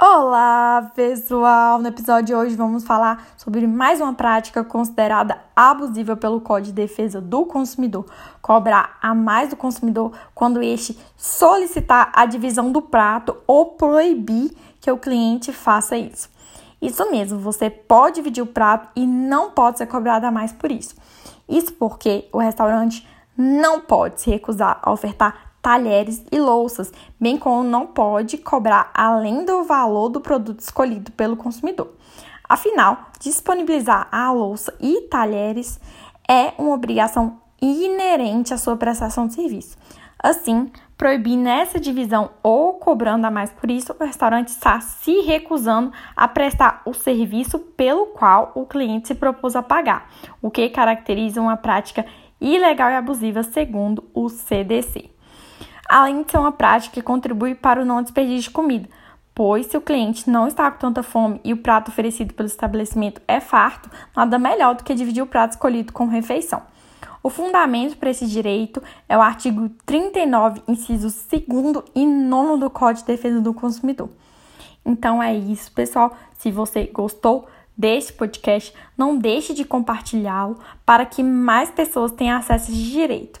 Olá, pessoal! No episódio de hoje vamos falar sobre mais uma prática considerada abusiva pelo Código de Defesa do Consumidor, cobrar a mais do consumidor quando este solicitar a divisão do prato ou proibir que o cliente faça isso. Isso mesmo, você pode dividir o prato e não pode ser cobrado a mais por isso. Isso porque o restaurante não pode se recusar a ofertar talheres e louças, bem como não pode cobrar além do valor do produto escolhido pelo consumidor. Afinal, disponibilizar a louça e talheres é uma obrigação inerente à sua prestação de serviço. Assim, proibir nessa divisão ou cobrando a mais por isso, o restaurante está se recusando a prestar o serviço pelo qual o cliente se propôs a pagar, o que caracteriza uma prática ilegal e abusiva segundo o CDC além de ser uma prática que contribui para o não desperdício de comida, pois se o cliente não está com tanta fome e o prato oferecido pelo estabelecimento é farto, nada melhor do que dividir o prato escolhido com refeição. O fundamento para esse direito é o artigo 39, incisos 2 e 9 do Código de Defesa do Consumidor. Então é isso, pessoal. Se você gostou deste podcast, não deixe de compartilhá-lo para que mais pessoas tenham acesso a esse direito.